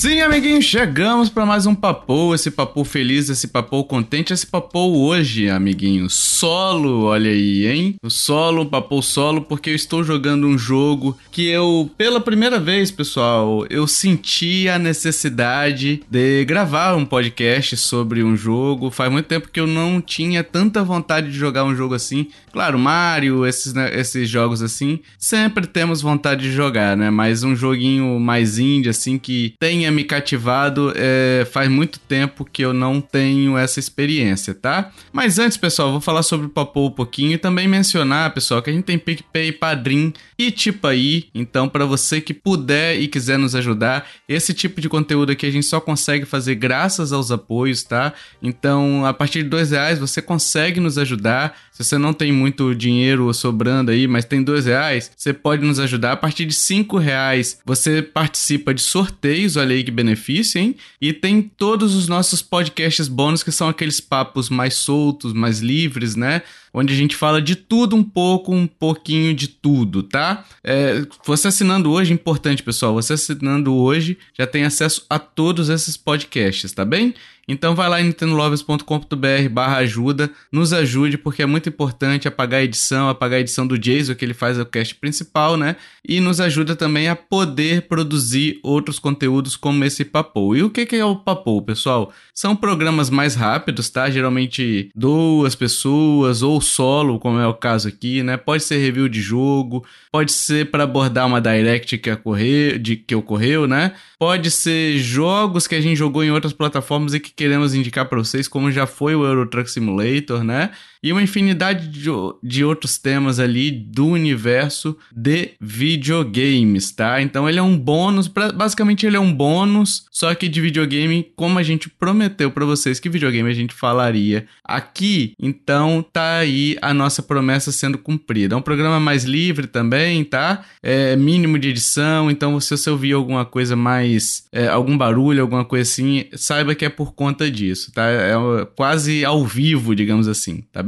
Sim, amiguinhos, chegamos para mais um papo, esse papo feliz, esse papo contente, esse papo hoje, amiguinhos, solo, olha aí, hein? O solo, papo solo, porque eu estou jogando um jogo que eu, pela primeira vez, pessoal, eu senti a necessidade de gravar um podcast sobre um jogo. Faz muito tempo que eu não tinha tanta vontade de jogar um jogo assim. Claro, Mario, esses, né, esses jogos assim, sempre temos vontade de jogar, né? Mas um joguinho mais indie, assim, que tenha me cativado, é, faz muito tempo que eu não tenho essa experiência, tá? Mas antes, pessoal, vou falar sobre o Papo um pouquinho e também mencionar, pessoal, que a gente tem PicPay, Padrim e tipo aí. Então, para você que puder e quiser nos ajudar, esse tipo de conteúdo aqui a gente só consegue fazer graças aos apoios, tá? Então, a partir de dois reais você consegue nos ajudar. Se você não tem muito dinheiro sobrando aí, mas tem dois reais, você pode nos ajudar. A partir de cinco reais você participa de sorteios, olha aí que benefício, hein? E tem todos os nossos podcasts bônus que são aqueles papos mais soltos, mais livres, né? Onde a gente fala de tudo um pouco, um pouquinho de tudo, tá? É, você assinando hoje, importante pessoal, você assinando hoje já tem acesso a todos esses podcasts, tá bem? Então vai lá em nintendolovers.com.br barra ajuda, nos ajude porque é muito importante apagar a edição, apagar a edição do Jason que ele faz o cast principal, né? E nos ajuda também a poder produzir outros conteúdos como esse Papo. E o que é o Papo, pessoal? São programas mais rápidos, tá? Geralmente duas pessoas ou solo, como é o caso aqui, né? Pode ser review de jogo, pode ser para abordar uma direct que ocorreu, de, que ocorreu, né? Pode ser jogos que a gente jogou em outras plataformas e que queremos indicar para vocês, como já foi o Euro Truck Simulator, né? E uma infinidade de, de outros temas ali do universo de videogames, tá? Então ele é um bônus, pra, basicamente ele é um bônus, só que de videogame, como a gente prometeu para vocês que videogame a gente falaria aqui, então tá aí a nossa promessa sendo cumprida. É um programa mais livre também, tá? É mínimo de edição, então se você ouvir alguma coisa mais, é, algum barulho, alguma coisa assim, saiba que é por conta disso, tá? É quase ao vivo, digamos assim, tá?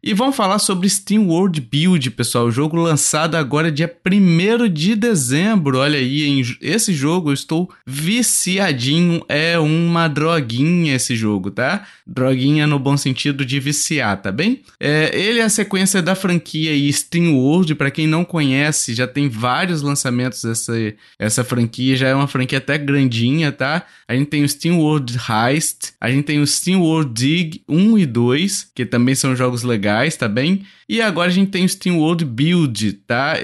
E vamos falar sobre Steam World Build, pessoal. O jogo lançado agora dia 1 de dezembro. Olha aí, esse jogo eu estou viciadinho. É uma droguinha esse jogo, tá? Droguinha no bom sentido de viciar, tá bem? É, ele é a sequência da franquia Steam World. Para quem não conhece, já tem vários lançamentos dessa essa franquia. Já é uma franquia até grandinha, tá? A gente tem o Steam World Heist, a gente tem o Steam World Dig 1 e 2, que também são jogos legais, tá bem? E agora a gente tem o Steam World Build, tá?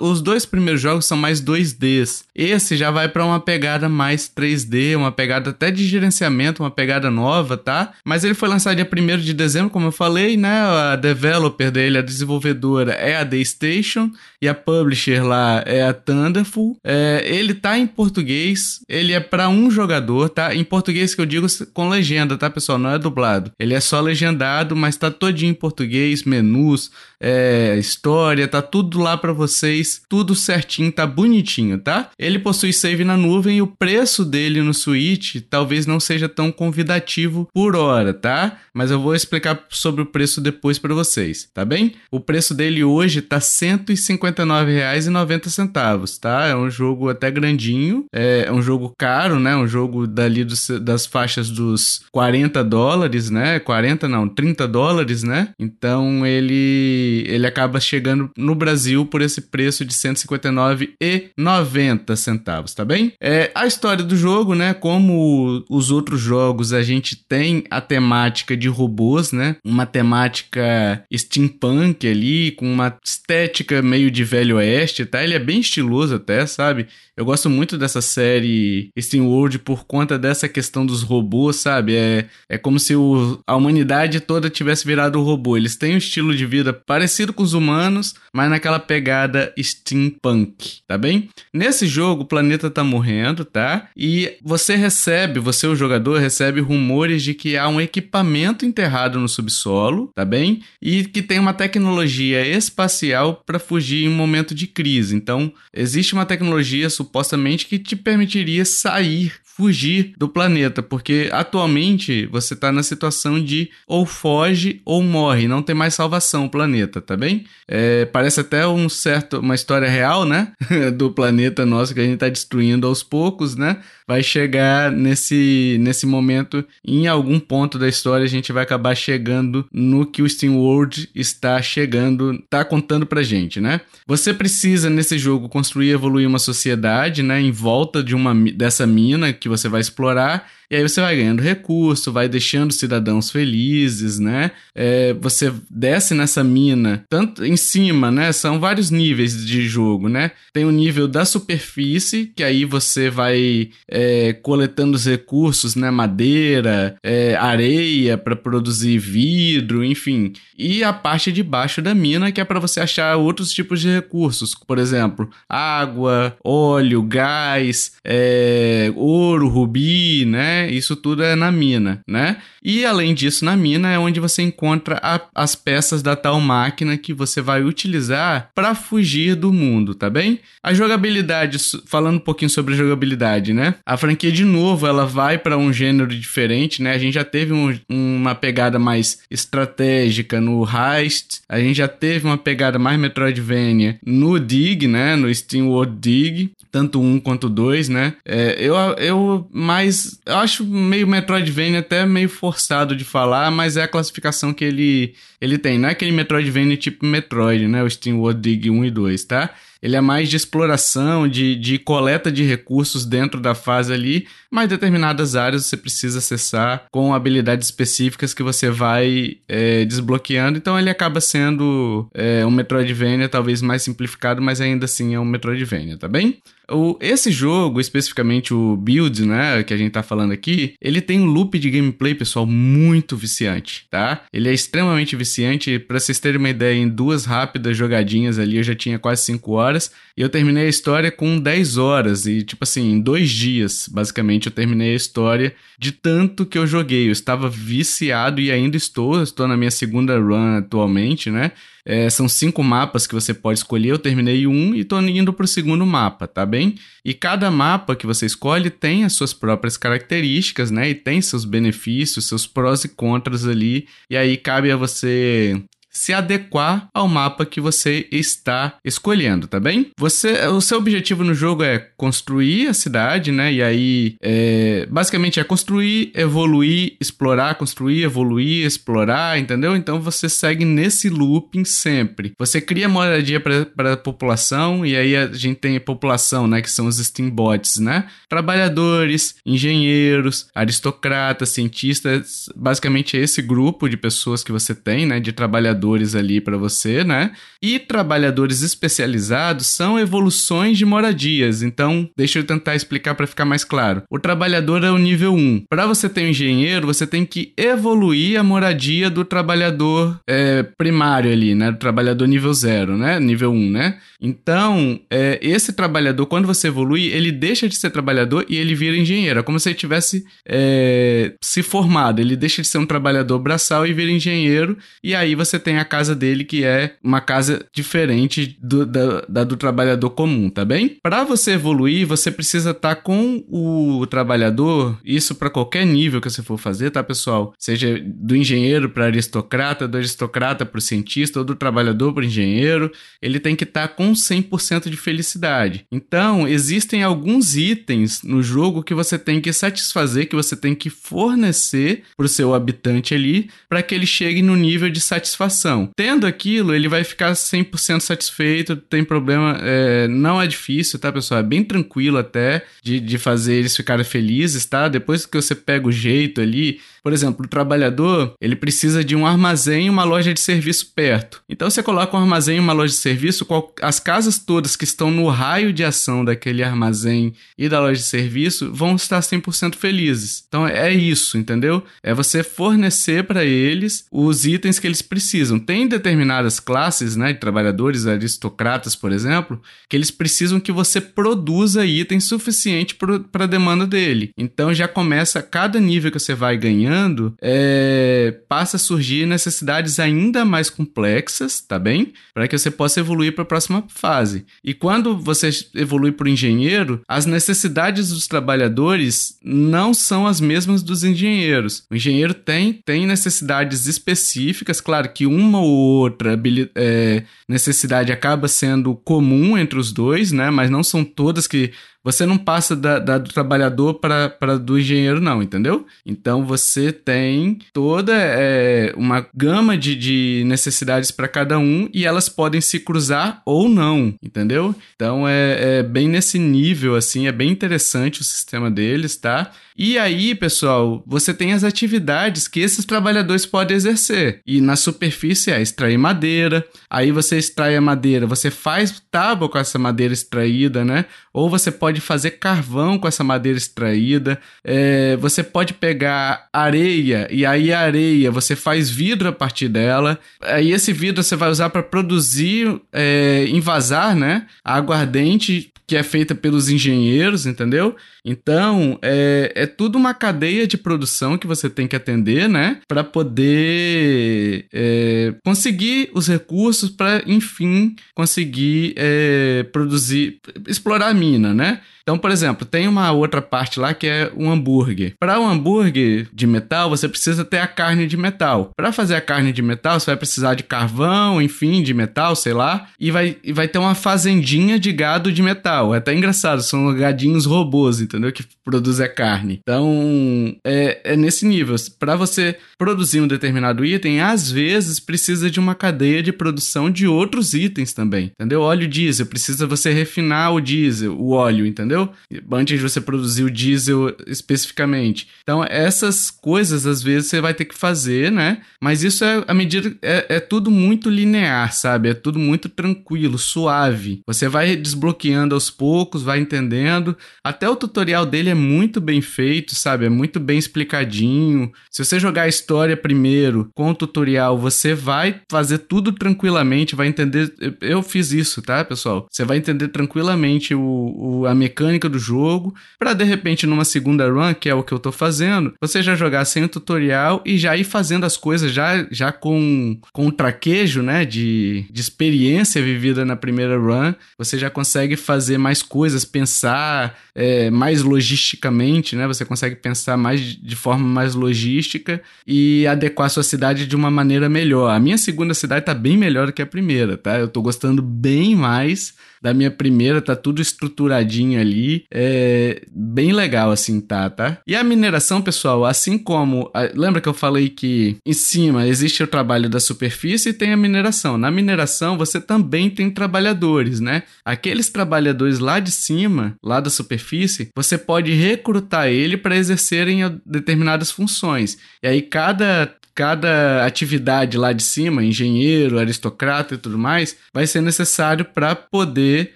os dois primeiros jogos são mais 2Ds. Esse já vai para uma pegada mais 3D, uma pegada até de gerenciamento, uma pegada nova, tá? Mas ele foi lançado dia 1 de dezembro, como eu falei, né? A developer dele, a desenvolvedora é a Daystation e a publisher lá é a Thunderful. É, ele tá em português, ele é para um jogador, tá? Em português que eu digo com legenda, tá, pessoal? Não é dublado. Ele é só legendado, mas tá todinho em português, menus, é, história, tá tudo lá para vocês, tudo certinho, tá bonitinho, tá? Ele possui save na nuvem e o preço dele no Switch talvez não seja tão convidativo por hora, tá? Mas eu vou explicar sobre o preço depois para vocês, tá bem? O preço dele hoje tá R$ 159,90, tá? É um jogo até grandinho, é um jogo caro, né? Um jogo dali dos, das faixas dos 40 dólares, né? 40 não, 30 dólares, né? Então ele ele, acaba chegando no Brasil por esse preço de R$ 159,90 centavos, tá bem? É, a história do jogo, né? Como os outros jogos, a gente tem a temática de robôs, né? Uma temática steampunk ali, com uma estética meio de velho oeste, tá? Ele é bem estiloso até, sabe? Eu gosto muito dessa série Steam World por conta dessa questão dos robôs, sabe? É, é como se o, a humanidade toda tivesse virado robô. Eles têm um estilo de vida parecido com os humanos, mas naquela pegada steampunk, tá bem? Nesse jogo, o planeta tá morrendo, tá? E você recebe, você, o jogador, recebe rumores de que há um equipamento enterrado no subsolo, tá bem? E que tem uma tecnologia espacial para fugir em um momento de crise. Então, existe uma tecnologia supostamente que te permitiria sair fugir do planeta, porque atualmente você está na situação de ou foge ou morre, não tem mais salvação o planeta, tá bem? É, parece até um certo, uma história real, né? do planeta nosso que a gente está destruindo aos poucos, né? Vai chegar nesse, nesse momento, em algum ponto da história, a gente vai acabar chegando no que o Steam World está chegando, está contando pra gente, né? Você precisa nesse jogo construir e evoluir uma sociedade, né, em volta de uma dessa mina que você vai explorar e aí você vai ganhando recurso, vai deixando cidadãos felizes, né? É, você desce nessa mina, tanto em cima, né? São vários níveis de jogo, né? Tem o nível da superfície, que aí você vai é, coletando os recursos, né? Madeira, é, areia para produzir vidro, enfim. E a parte de baixo da mina, que é para você achar outros tipos de recursos, por exemplo, água, óleo, gás, é, ouro, rubi, né? Isso tudo é na mina, né? E além disso, na mina é onde você encontra a, as peças da tal máquina que você vai utilizar para fugir do mundo, tá bem? A jogabilidade, falando um pouquinho sobre a jogabilidade, né? A franquia de novo, ela vai para um gênero diferente, né? A gente já teve um, uma pegada mais estratégica no Heist, a gente já teve uma pegada mais Metroidvania no Dig, né? No Steam World Dig, tanto um quanto dois, né? É, eu, eu mais eu acho meio Metroidvania até meio forçado de falar, mas é a classificação que ele, ele tem. Não é aquele Metroidvania tipo Metroid, né? O Steam World Dig 1 e 2, tá? Ele é mais de exploração, de, de coleta de recursos dentro da fase ali, mas determinadas áreas você precisa acessar com habilidades específicas que você vai é, desbloqueando. Então ele acaba sendo é, um Metroidvania, talvez mais simplificado, mas ainda assim é um Metroidvania, tá bem? O, esse jogo, especificamente o Build, né, que a gente tá falando aqui, ele tem um loop de gameplay, pessoal, muito viciante, tá? Ele é extremamente viciante. Para vocês terem uma ideia, em duas rápidas jogadinhas ali, eu já tinha quase 5 horas. E eu terminei a história com 10 horas. E, tipo assim, em dois dias, basicamente, eu terminei a história de tanto que eu joguei. Eu estava viciado e ainda estou. Estou na minha segunda run atualmente, né? É, são cinco mapas que você pode escolher. Eu terminei um e estou indo para o segundo mapa, tá bem? E cada mapa que você escolhe tem as suas próprias características, né? E tem seus benefícios, seus prós e contras ali. E aí cabe a você se adequar ao mapa que você está escolhendo, tá bem? Você, o seu objetivo no jogo é construir a cidade, né? E aí, é, basicamente é construir, evoluir, explorar, construir, evoluir, explorar, entendeu? Então você segue nesse looping sempre. Você cria moradia para a população e aí a gente tem a população, né? Que são os steambots, né? Trabalhadores, engenheiros, aristocratas, cientistas, basicamente é esse grupo de pessoas que você tem, né? De trabalhadores trabalhadores ali para você, né? E trabalhadores especializados são evoluções de moradias. Então, deixa eu tentar explicar para ficar mais claro. O trabalhador é o nível 1. Para você ter um engenheiro, você tem que evoluir a moradia do trabalhador é, primário ali, né? Do trabalhador nível 0, né? Nível 1, né? Então, é, esse trabalhador, quando você evolui, ele deixa de ser trabalhador e ele vira engenheiro. É como se ele tivesse é, se formado. Ele deixa de ser um trabalhador braçal e vira engenheiro. E aí você tem a casa dele, que é uma casa diferente do, da, da do trabalhador comum, tá bem? Para você evoluir, você precisa estar tá com o trabalhador, isso para qualquer nível que você for fazer, tá, pessoal? Seja do engenheiro para aristocrata, do aristocrata para cientista, ou do trabalhador para engenheiro, ele tem que estar tá com 100% de felicidade. Então, existem alguns itens no jogo que você tem que satisfazer, que você tem que fornecer para o seu habitante ali, para que ele chegue no nível de satisfação satisfação. Tendo aquilo, ele vai ficar 100% satisfeito, tem problema, é, não é difícil, tá, pessoal? É bem tranquilo até de, de fazer eles ficarem felizes, tá? Depois que você pega o jeito ali, por exemplo, o trabalhador, ele precisa de um armazém e uma loja de serviço perto. Então você coloca um armazém e uma loja de serviço, as casas todas que estão no raio de ação daquele armazém e da loja de serviço vão estar 100% felizes. Então é isso, entendeu? É você fornecer para eles os itens que eles precisam. Tem determinadas classes, né, de trabalhadores aristocratas, por exemplo, que eles precisam que você produza itens suficiente para a demanda dele. Então já começa cada nível que você vai ganhando ganhando, é, passa a surgir necessidades ainda mais complexas, tá bem? Para que você possa evoluir para a próxima fase. E quando você evolui para o engenheiro, as necessidades dos trabalhadores não são as mesmas dos engenheiros. O engenheiro tem, tem necessidades específicas, claro que uma ou outra é, necessidade acaba sendo comum entre os dois, né? Mas não são todas que você não passa da, da do trabalhador para do engenheiro, não, entendeu? Então você tem toda é, uma gama de, de necessidades para cada um e elas podem se cruzar ou não, entendeu? Então é, é bem nesse nível, assim, é bem interessante o sistema deles, tá? E aí, pessoal, você tem as atividades que esses trabalhadores podem exercer. E na superfície é extrair madeira. Aí você extrai a madeira, você faz tábua com essa madeira extraída, né? Ou você pode fazer carvão com essa madeira extraída. É, você pode pegar areia e aí a areia você faz vidro a partir dela. Aí esse vidro você vai usar para produzir, é, envasar, né? Aguardente que é feita pelos engenheiros, entendeu? Então, é, é tudo uma cadeia de produção que você tem que atender, né? Para poder é, conseguir os recursos para, enfim, conseguir é, produzir, explorar a mina, né? Então, por exemplo, tem uma outra parte lá que é um hambúrguer. Para um hambúrguer de metal, você precisa ter a carne de metal. Para fazer a carne de metal, você vai precisar de carvão, enfim, de metal, sei lá, e vai, e vai ter uma fazendinha de gado de metal. É até engraçado, são gadinhos robôs, entendeu? Que produzem a carne. Então, é, é nesse nível. Para você produzir um determinado item, às vezes precisa de uma cadeia de produção de outros itens também, entendeu? Óleo diesel, precisa você refinar o diesel, o óleo, entendeu? Entendeu? Antes de você produzir o diesel especificamente. Então, essas coisas, às vezes, você vai ter que fazer, né? Mas isso é a medida. É, é tudo muito linear, sabe? É tudo muito tranquilo, suave. Você vai desbloqueando aos poucos, vai entendendo. Até o tutorial dele é muito bem feito, sabe? É muito bem explicadinho. Se você jogar a história primeiro com o tutorial, você vai fazer tudo tranquilamente, vai entender. Eu fiz isso, tá, pessoal? Você vai entender tranquilamente o, o a mecânica mecânica do jogo, para de repente numa segunda run, que é o que eu tô fazendo, você já jogar sem o tutorial e já ir fazendo as coisas já, já com, com um traquejo, né, de, de experiência vivida na primeira run, você já consegue fazer mais coisas, pensar é, mais logisticamente, né, você consegue pensar mais de forma mais logística e adequar sua cidade de uma maneira melhor. A minha segunda cidade tá bem melhor do que a primeira, tá? Eu tô gostando bem mais da minha primeira, tá tudo estruturadinho ali. É bem legal assim, tá, tá? E a mineração, pessoal, assim como. Lembra que eu falei que em cima existe o trabalho da superfície e tem a mineração. Na mineração, você também tem trabalhadores, né? Aqueles trabalhadores lá de cima, lá da superfície, você pode recrutar ele para exercerem determinadas funções. E aí, cada cada atividade lá de cima, engenheiro, aristocrata e tudo mais, vai ser necessário para poder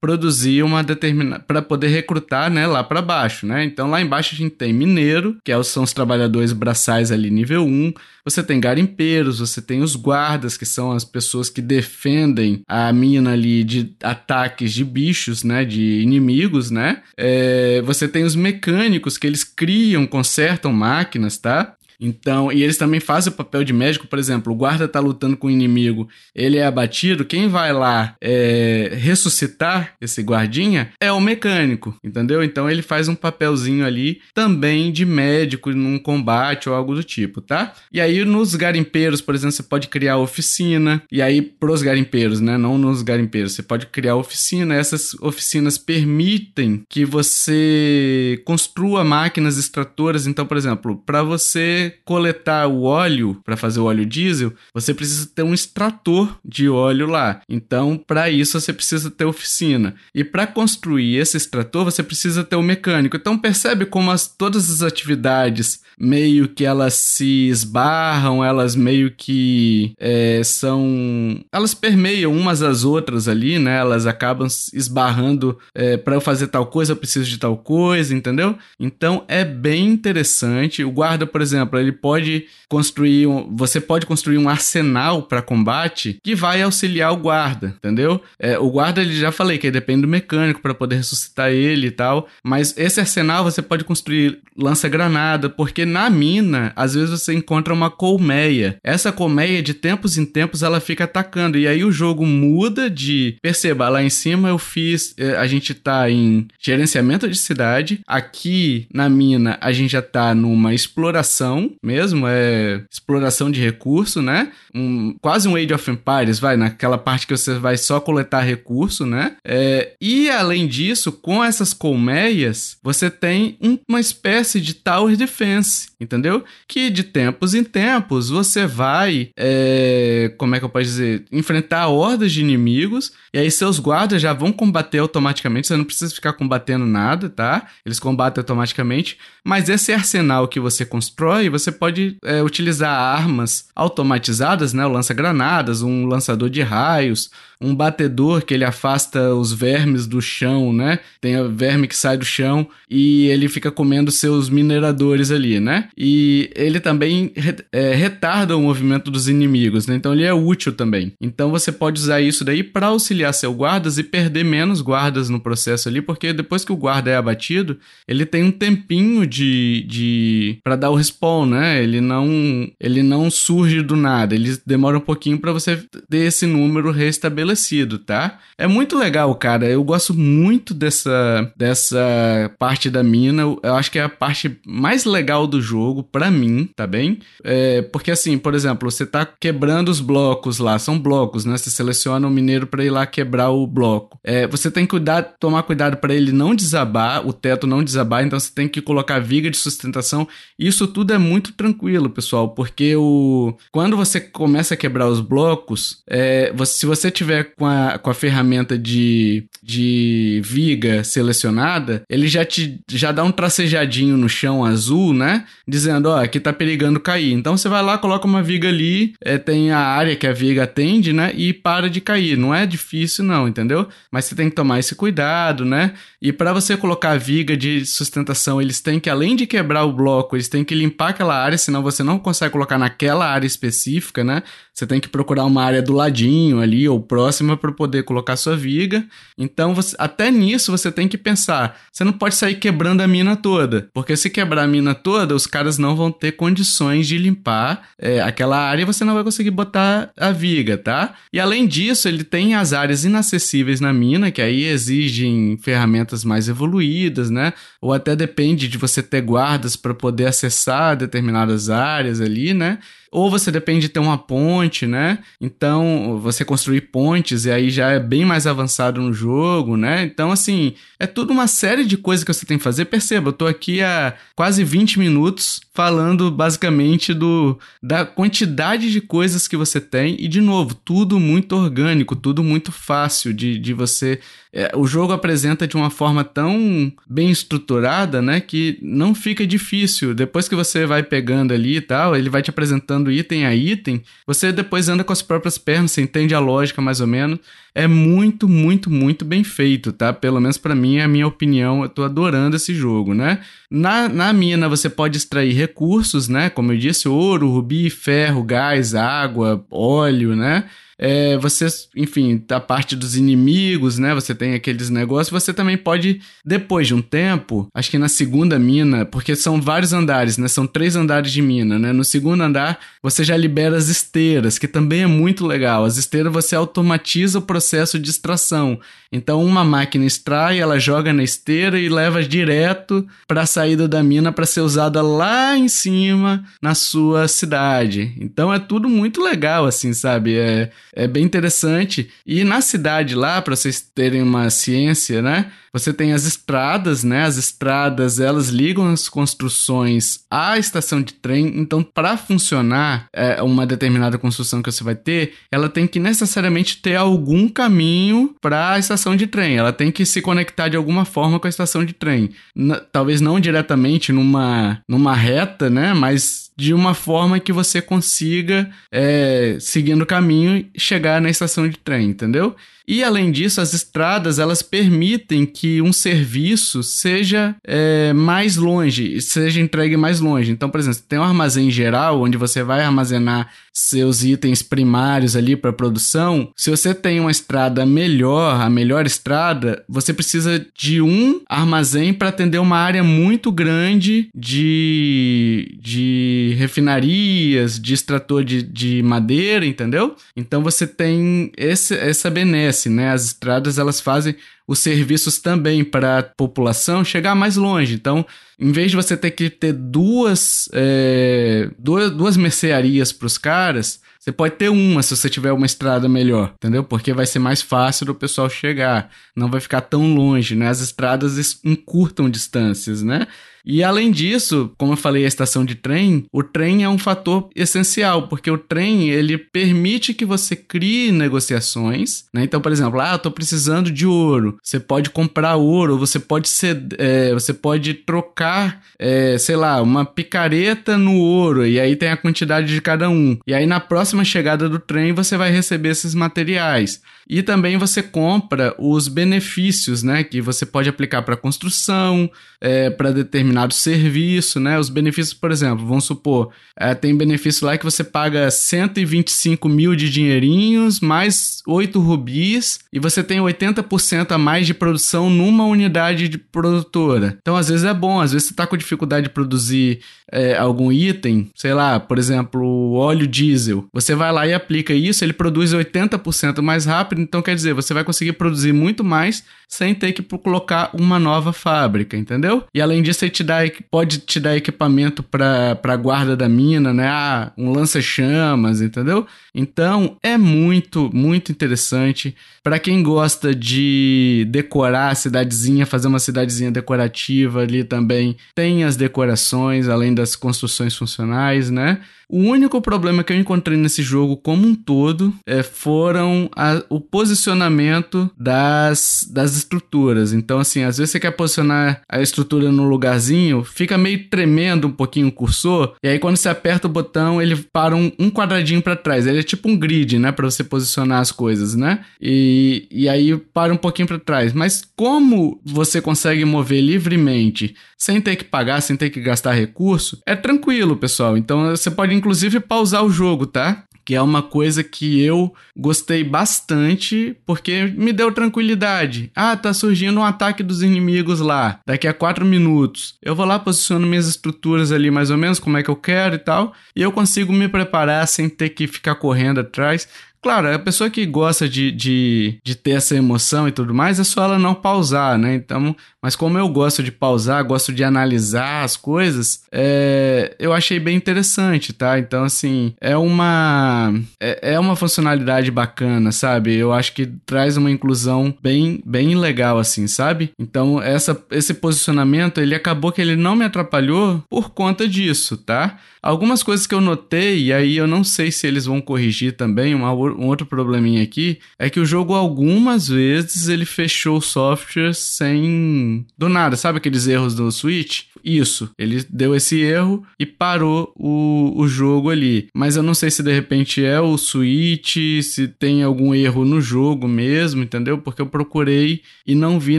produzir uma determinada, para poder recrutar, né, lá para baixo, né? Então lá embaixo a gente tem mineiro, que é são os trabalhadores braçais ali nível 1, você tem garimpeiros, você tem os guardas, que são as pessoas que defendem a mina ali de ataques de bichos, né, de inimigos, né? É, você tem os mecânicos que eles criam, consertam máquinas, tá? Então, e eles também fazem o papel de médico, por exemplo, o guarda tá lutando com o inimigo, ele é abatido, quem vai lá é, ressuscitar esse guardinha é o mecânico, entendeu? Então ele faz um papelzinho ali também de médico num combate ou algo do tipo, tá? E aí nos garimpeiros, por exemplo, você pode criar oficina, e aí pros garimpeiros, né? Não nos garimpeiros, você pode criar oficina, essas oficinas permitem que você construa máquinas extratoras, então, por exemplo, para você coletar o óleo para fazer o óleo diesel, você precisa ter um extrator de óleo lá. Então, para isso você precisa ter oficina. E para construir esse extrator, você precisa ter o um mecânico. Então, percebe como as, todas as atividades meio que elas se esbarram, elas meio que é, são. Elas permeiam umas às outras ali, né? Elas acabam esbarrando. É, para eu fazer tal coisa, eu preciso de tal coisa, entendeu? Então é bem interessante. O guarda, por exemplo, ele pode construir, um, você pode construir um arsenal para combate que vai auxiliar o guarda, entendeu? É, o guarda, ele já falei que depende do mecânico para poder ressuscitar ele e tal, mas esse arsenal você pode construir lança-granada, porque na mina, às vezes você encontra uma colmeia. Essa colmeia, de tempos em tempos, ela fica atacando, e aí o jogo muda de, perceba, lá em cima eu fiz, é, a gente tá em gerenciamento de cidade, aqui na mina a gente já tá numa exploração mesmo, é exploração de recurso, né? Um, quase um Age of Empires, vai, naquela parte que você vai só coletar recurso, né? É, e além disso, com essas colmeias, você tem um, uma espécie de Tower Defense, entendeu? Que de tempos em tempos você vai, é, como é que eu posso dizer, enfrentar hordas de inimigos, e aí seus guardas já vão combater automaticamente, você não precisa ficar combatendo nada, tá? Eles combatem automaticamente, mas esse arsenal que você constrói, você pode é, utilizar armas automatizadas, né? O lança-granadas, um lançador de raios, um batedor que ele afasta os vermes do chão, né? Tem o verme que sai do chão e ele fica comendo seus mineradores ali, né? E ele também é, retarda o movimento dos inimigos, né? Então ele é útil também. Então você pode usar isso daí para auxiliar seu guardas e perder menos guardas no processo ali, porque depois que o guarda é abatido, ele tem um tempinho de, de para dar o respawn, né? Ele não ele não surge do nada, ele demora um pouquinho para você ter esse número restabelecido estabelecido, tá? É muito legal, cara. Eu gosto muito dessa, dessa parte da mina. Eu acho que é a parte mais legal do jogo, para mim, tá bem? É, porque assim, por exemplo, você tá quebrando os blocos lá, são blocos, né? Você seleciona o mineiro para ir lá quebrar o bloco. É, você tem que cuidar, tomar cuidado para ele não desabar, o teto não desabar, então você tem que colocar viga de sustentação. Isso tudo é muito tranquilo, pessoal, porque o quando você começa a quebrar os blocos, é, você, se você tiver com a, com a ferramenta de, de viga selecionada, ele já te já dá um tracejadinho no chão azul, né? Dizendo, ó, aqui tá perigando cair. Então você vai lá, coloca uma viga ali, é, tem a área que a viga atende, né? E para de cair. Não é difícil, não, entendeu? Mas você tem que tomar esse cuidado, né? E para você colocar a viga de sustentação, eles têm que, além de quebrar o bloco, eles têm que limpar aquela área, senão você não consegue colocar naquela área específica, né? Você tem que procurar uma área do ladinho ali ou próxima para poder colocar sua viga. Então, você, até nisso você tem que pensar. Você não pode sair quebrando a mina toda, porque se quebrar a mina toda, os caras não vão ter condições de limpar é, aquela área e você não vai conseguir botar a viga, tá? E além disso, ele tem as áreas inacessíveis na mina, que aí exigem ferramentas mais evoluídas, né? Ou até depende de você ter guardas para poder acessar determinadas áreas ali, né? Ou você depende de ter uma ponte, né? Então, você construir pontes e aí já é bem mais avançado no jogo, né? Então, assim, é tudo uma série de coisas que você tem que fazer. Perceba, eu tô aqui há quase 20 minutos falando basicamente do da quantidade de coisas que você tem e de novo, tudo muito orgânico, tudo muito fácil de, de você é, o jogo apresenta de uma forma tão bem estruturada, né, que não fica difícil. Depois que você vai pegando ali e tal, ele vai te apresentando item a item, você depois anda com as próprias pernas, você entende a lógica mais ou menos. É muito, muito, muito bem feito, tá? Pelo menos para mim, é a minha opinião, eu tô adorando esse jogo, né? Na, na mina você pode extrair recursos, né? Como eu disse, ouro, rubi, ferro, gás, água, óleo, né? é, você, enfim, a parte dos inimigos, né? Você tem aqueles negócios. Você também pode, depois de um tempo, acho que na segunda mina, porque são vários andares, né? São três andares de mina, né? No segundo andar, você já libera as esteiras, que também é muito legal. As esteiras você automatiza o processo de extração. Então, uma máquina extrai, ela joga na esteira e leva direto para a saída da mina para ser usada lá em cima na sua cidade. Então, é tudo muito legal, assim, sabe? É, é bem interessante. E na cidade lá, para vocês terem uma ciência, né? Você tem as estradas, né? As estradas, elas ligam as construções à estação de trem. Então, para funcionar é, uma determinada construção que você vai ter, ela tem que necessariamente ter algum caminho para a estação de trem. Ela tem que se conectar de alguma forma com a estação de trem. N talvez não diretamente numa, numa reta, né? Mas de uma forma que você consiga, é, seguindo o caminho, chegar na estação de trem, entendeu? E além disso, as estradas elas permitem que um serviço seja é, mais longe, seja entregue mais longe. Então, por exemplo, tem um armazém geral onde você vai armazenar seus itens primários ali para produção. Se você tem uma estrada melhor, a melhor estrada, você precisa de um armazém para atender uma área muito grande de, de refinarias, de extrator de, de madeira, entendeu? Então você tem esse, essa benesse né? As estradas elas fazem os serviços também para a população chegar mais longe. Então, em vez de você ter que ter duas, é, duas, duas mercearias para os caras, você pode ter uma se você tiver uma estrada melhor, entendeu? Porque vai ser mais fácil do pessoal chegar, não vai ficar tão longe, né? As estradas encurtam distâncias, né? E além disso, como eu falei, a estação de trem, o trem é um fator essencial, porque o trem ele permite que você crie negociações, né? Então, por exemplo, ah, tô precisando de ouro. Você pode comprar ouro, você pode ser, é, você pode trocar, é, sei lá, uma picareta no ouro e aí tem a quantidade de cada um. E aí na próxima chegada do trem você vai receber esses materiais. E também você compra os benefícios, né? Que você pode aplicar para construção, é, para determinado serviço, né? Os benefícios, por exemplo, vamos supor, é, tem benefício lá que você paga 125 mil de dinheirinhos, mais 8 rubis, e você tem 80% a mais de produção numa unidade de produtora. Então, às vezes é bom, às vezes você está com dificuldade de produzir é, algum item, sei lá, por exemplo, óleo diesel. Você vai lá e aplica isso, ele produz 80% mais rápido então, quer dizer, você vai conseguir produzir muito mais sem ter que colocar uma nova fábrica, entendeu? E além disso, ele te dá, pode te dar equipamento para guarda da mina, né? Ah, um lança-chamas, entendeu? Então, é muito, muito interessante. Para quem gosta de decorar a cidadezinha, fazer uma cidadezinha decorativa ali também, tem as decorações, além das construções funcionais, né? O único problema que eu encontrei nesse jogo como um todo é, foram a, o posicionamento das, das estruturas. Então, assim, às vezes você quer posicionar a estrutura no lugarzinho, fica meio tremendo um pouquinho o cursor, e aí quando você aperta o botão, ele para um, um quadradinho para trás. Ele é tipo um grid, né, para você posicionar as coisas, né? E, e aí para um pouquinho para trás. Mas como você consegue mover livremente, sem ter que pagar, sem ter que gastar recurso, é tranquilo, pessoal. Então você pode inclusive pausar o jogo, tá? que é uma coisa que eu gostei bastante porque me deu tranquilidade. Ah, tá surgindo um ataque dos inimigos lá, daqui a quatro minutos. Eu vou lá, posiciono minhas estruturas ali mais ou menos como é que eu quero e tal, e eu consigo me preparar sem ter que ficar correndo atrás. Claro, a pessoa que gosta de, de, de ter essa emoção e tudo mais, é só ela não pausar, né? Então, mas como eu gosto de pausar, gosto de analisar as coisas, é, eu achei bem interessante, tá? Então, assim, é uma, é, é uma funcionalidade bacana, sabe? Eu acho que traz uma inclusão bem, bem legal, assim, sabe? Então, essa, esse posicionamento, ele acabou que ele não me atrapalhou por conta disso, tá? Algumas coisas que eu notei, e aí eu não sei se eles vão corrigir também, uma, um outro probleminha aqui, é que o jogo algumas vezes ele fechou o software sem... do nada, sabe aqueles erros do Switch? Isso, ele deu esse erro e parou o, o jogo ali. Mas eu não sei se de repente é o Switch, se tem algum erro no jogo mesmo, entendeu? Porque eu procurei e não vi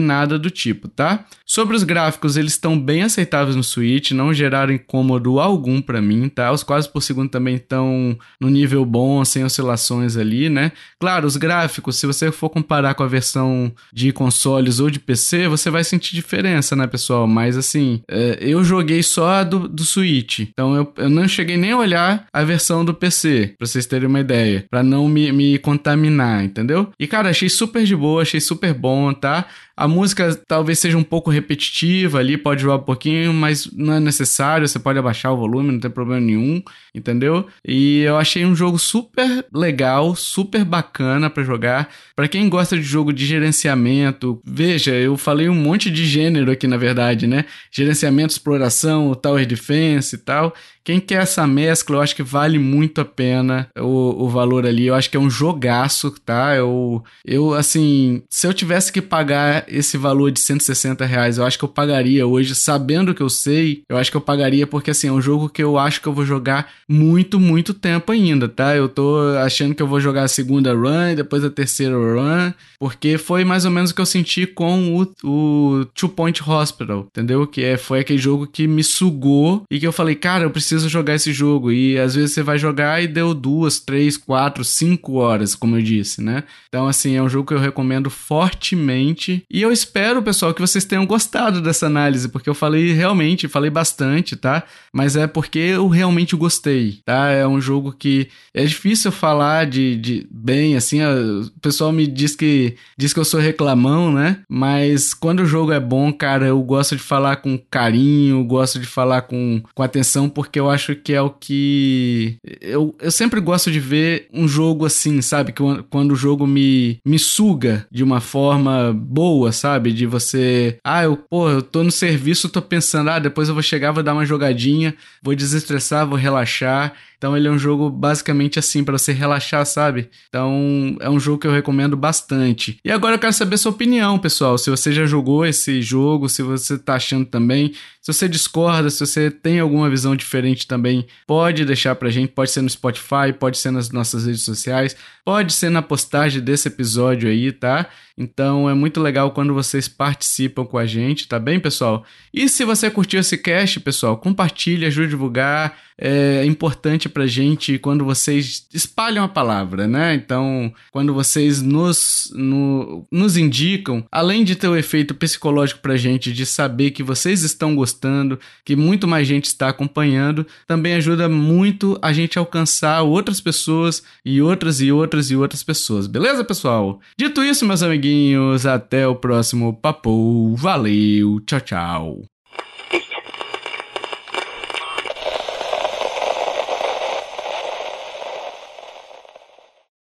nada do tipo, tá? Sobre os gráficos, eles estão bem aceitáveis no Switch, não geraram incômodo algum para mim, tá? Os quadros por segundo também estão no nível bom, sem oscilações ali, né? Claro, os gráficos, se você for comparar com a versão de consoles ou de PC, você vai sentir diferença, né, pessoal? Mas assim, é, eu joguei só a do, do Switch, então eu, eu não cheguei nem a olhar a versão do PC, pra vocês terem uma ideia, para não me, me contaminar, entendeu? E cara, achei super de boa, achei super bom, tá? A música talvez seja um pouco repetitiva ali, pode jogar um pouquinho, mas não é necessário, você pode abaixar o volume, não tem problema nenhum, entendeu? E eu achei um jogo super legal, super bacana para jogar. Para quem gosta de jogo de gerenciamento, veja, eu falei um monte de gênero aqui na verdade, né? Gerenciamento, exploração, tower defense e tal. Quem quer essa mescla, eu acho que vale muito a pena o, o valor ali. Eu acho que é um jogaço, tá? Eu, eu, assim, se eu tivesse que pagar esse valor de 160 reais, eu acho que eu pagaria hoje, sabendo que eu sei, eu acho que eu pagaria porque, assim, é um jogo que eu acho que eu vou jogar muito, muito tempo ainda, tá? Eu tô achando que eu vou jogar a segunda run, depois a terceira run, porque foi mais ou menos o que eu senti com o, o Two Point Hospital, entendeu? Que é, foi aquele jogo que me sugou e que eu falei, cara, eu preciso jogar esse jogo. E às vezes você vai jogar e deu duas, três, quatro, cinco horas, como eu disse, né? Então, assim, é um jogo que eu recomendo fortemente. E eu espero, pessoal, que vocês tenham gostado dessa análise, porque eu falei realmente, falei bastante, tá? Mas é porque eu realmente gostei, tá? É um jogo que é difícil falar de, de bem, assim, o pessoal me diz que diz que eu sou reclamão, né? Mas quando o jogo é bom, cara, eu gosto de falar com carinho, gosto de falar com, com atenção, porque eu acho que é o que. Eu, eu sempre gosto de ver um jogo assim, sabe? Que quando o jogo me, me suga de uma forma boa, sabe? De você. Ah, eu, pô, eu tô no serviço, tô pensando, ah, depois eu vou chegar, vou dar uma jogadinha, vou desestressar, vou relaxar. Então ele é um jogo basicamente assim para você relaxar, sabe? Então é um jogo que eu recomendo bastante. E agora eu quero saber sua opinião, pessoal. Se você já jogou esse jogo, se você tá achando também, se você discorda, se você tem alguma visão diferente também, pode deixar pra gente, pode ser no Spotify, pode ser nas nossas redes sociais, pode ser na postagem desse episódio aí, tá? Então é muito legal quando vocês participam com a gente, tá bem, pessoal? E se você curtiu esse cast, pessoal, compartilhe, ajude a divulgar. É importante pra gente quando vocês espalham a palavra, né? Então, quando vocês nos, no, nos indicam, além de ter o efeito psicológico pra gente de saber que vocês estão gostando, que muito mais gente está acompanhando, também ajuda muito a gente alcançar outras pessoas e outras e outras e outras pessoas. Beleza, pessoal? Dito isso, meus amiguinhos, até o próximo papo. Valeu, tchau, tchau.